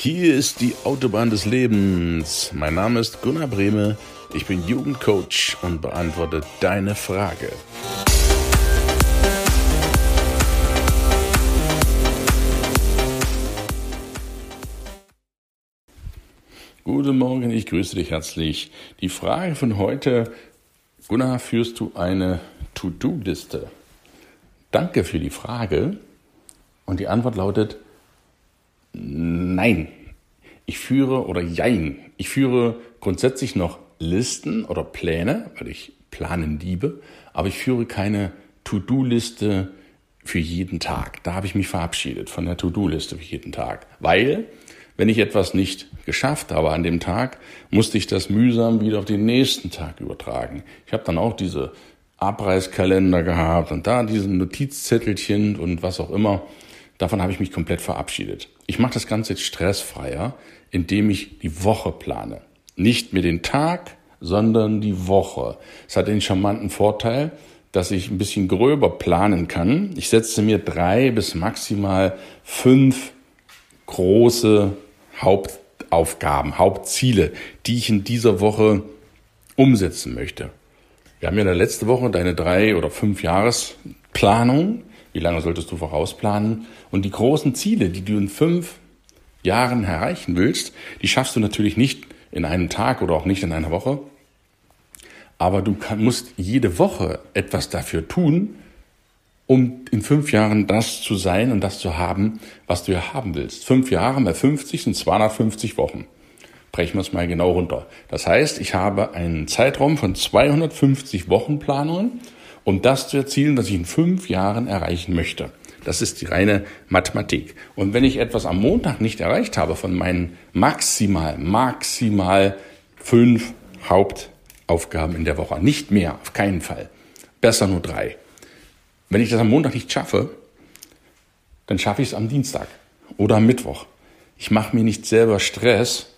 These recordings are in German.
Hier ist die Autobahn des Lebens. Mein Name ist Gunnar Brehme. Ich bin Jugendcoach und beantworte deine Frage. Guten Morgen, ich grüße dich herzlich. Die Frage von heute, Gunnar, führst du eine To-Do-Liste? Danke für die Frage. Und die Antwort lautet, Nein, ich führe oder jein, ich führe grundsätzlich noch Listen oder Pläne, weil ich planen liebe, aber ich führe keine To-Do-Liste für jeden Tag. Da habe ich mich verabschiedet von der To-Do-Liste für jeden Tag, weil wenn ich etwas nicht geschafft habe an dem Tag, musste ich das mühsam wieder auf den nächsten Tag übertragen. Ich habe dann auch diese Abreißkalender gehabt und da diese Notizzettelchen und was auch immer. Davon habe ich mich komplett verabschiedet. Ich mache das Ganze jetzt stressfreier, indem ich die Woche plane. Nicht mehr den Tag, sondern die Woche. Es hat den charmanten Vorteil, dass ich ein bisschen gröber planen kann. Ich setze mir drei bis maximal fünf große Hauptaufgaben, Hauptziele, die ich in dieser Woche umsetzen möchte. Wir haben ja letzte Woche deine drei oder fünf Jahresplanung wie lange solltest du vorausplanen? Und die großen Ziele, die du in fünf Jahren erreichen willst, die schaffst du natürlich nicht in einem Tag oder auch nicht in einer Woche. Aber du kann, musst jede Woche etwas dafür tun, um in fünf Jahren das zu sein und das zu haben, was du ja haben willst. Fünf Jahre mal 50 sind 250 Wochen. Brechen wir es mal genau runter. Das heißt, ich habe einen Zeitraum von 250 Wochenplanungen um das zu erzielen, was ich in fünf Jahren erreichen möchte. Das ist die reine Mathematik. Und wenn ich etwas am Montag nicht erreicht habe von meinen maximal, maximal fünf Hauptaufgaben in der Woche, nicht mehr, auf keinen Fall, besser nur drei. Wenn ich das am Montag nicht schaffe, dann schaffe ich es am Dienstag oder am Mittwoch. Ich mache mir nicht selber Stress,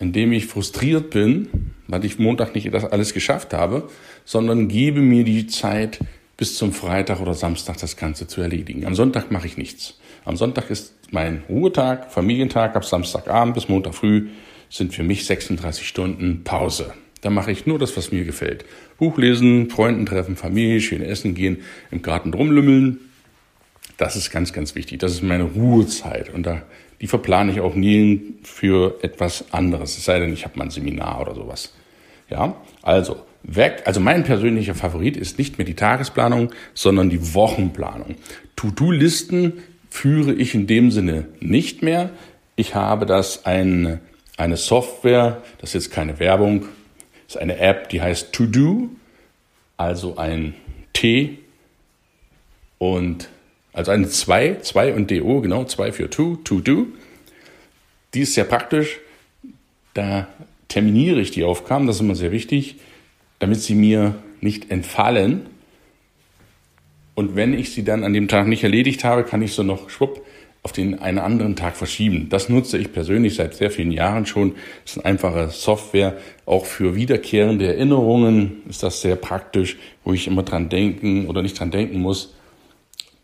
indem ich frustriert bin, weil ich Montag nicht das alles geschafft habe, sondern gebe mir die Zeit, bis zum Freitag oder Samstag das Ganze zu erledigen. Am Sonntag mache ich nichts. Am Sonntag ist mein Ruhetag, Familientag, ab Samstagabend bis Montag früh sind für mich 36 Stunden Pause. Da mache ich nur das, was mir gefällt. Buch lesen, Freunden treffen, Familie, schön essen gehen, im Garten rumlümmeln. Das ist ganz, ganz wichtig. Das ist meine Ruhezeit. Und da, die verplane ich auch nie für etwas anderes. Es sei denn, ich habe mal ein Seminar oder sowas. Ja, also weg. Also mein persönlicher Favorit ist nicht mehr die Tagesplanung, sondern die Wochenplanung. To-Do-Listen führe ich in dem Sinne nicht mehr. Ich habe das eine, eine Software, das ist jetzt keine Werbung, ist eine App, die heißt To Do, also ein T und also eine 2, 2 und DO, genau, 2 für To, To Do. Die ist sehr praktisch. Da terminiere ich die Aufgaben, das ist immer sehr wichtig, damit sie mir nicht entfallen. Und wenn ich sie dann an dem Tag nicht erledigt habe, kann ich sie noch schwupp auf den einen anderen Tag verschieben. Das nutze ich persönlich seit sehr vielen Jahren schon. Das ist eine einfache Software. Auch für wiederkehrende Erinnerungen ist das sehr praktisch, wo ich immer dran denken oder nicht dran denken muss.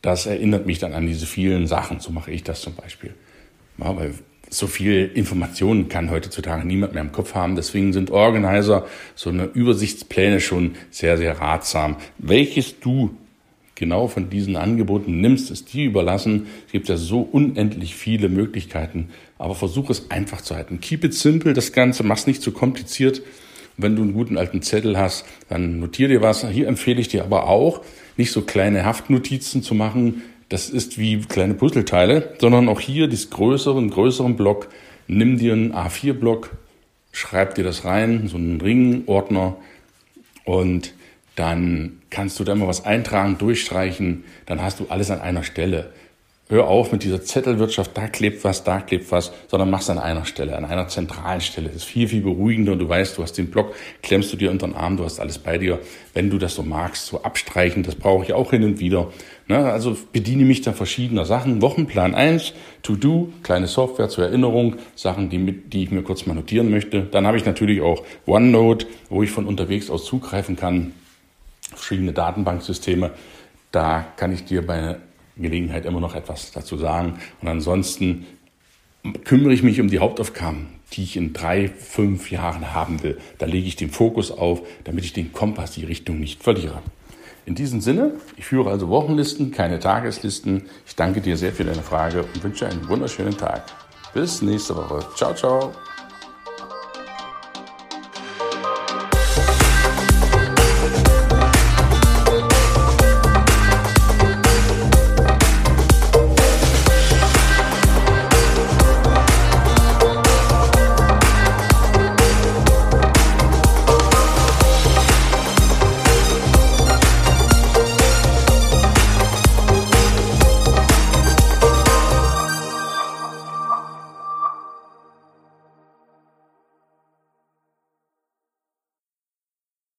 Das erinnert mich dann an diese vielen Sachen. So mache ich das zum Beispiel. Ja, weil so viel Informationen kann heutzutage niemand mehr im Kopf haben. Deswegen sind Organizer so eine Übersichtspläne schon sehr, sehr ratsam. Welches du genau von diesen Angeboten nimmst, ist dir überlassen. Es gibt ja so unendlich viele Möglichkeiten, aber versuch es einfach zu halten. Keep it simple, das Ganze, mach's nicht zu kompliziert. Wenn du einen guten alten Zettel hast, dann notier dir was. Hier empfehle ich dir aber auch, nicht so kleine Haftnotizen zu machen, das ist wie kleine Puzzleteile, sondern auch hier das größere, einen größeren Block. Nimm dir einen A4-Block, schreib dir das rein, so einen Ringordner und dann kannst du da immer was eintragen, durchstreichen, dann hast du alles an einer Stelle. Hör auf mit dieser Zettelwirtschaft, da klebt was, da klebt was, sondern mach's an einer Stelle, an einer zentralen Stelle. Das ist viel, viel beruhigender und du weißt, du hast den Block, klemmst du dir unter den Arm, du hast alles bei dir. Wenn du das so magst, so abstreichen, das brauche ich auch hin und wieder. Ne? Also bediene mich da verschiedener Sachen. Wochenplan eins, To-Do, kleine Software zur Erinnerung, Sachen, die, mit, die ich mir kurz mal notieren möchte. Dann habe ich natürlich auch OneNote, wo ich von unterwegs aus zugreifen kann, verschiedene Datenbanksysteme. Da kann ich dir bei Gelegenheit immer noch etwas dazu sagen. Und ansonsten kümmere ich mich um die Hauptaufgaben, die ich in drei, fünf Jahren haben will. Da lege ich den Fokus auf, damit ich den Kompass, die Richtung nicht verliere. In diesem Sinne, ich führe also Wochenlisten, keine Tageslisten. Ich danke dir sehr für deine Frage und wünsche einen wunderschönen Tag. Bis nächste Woche. Ciao, ciao.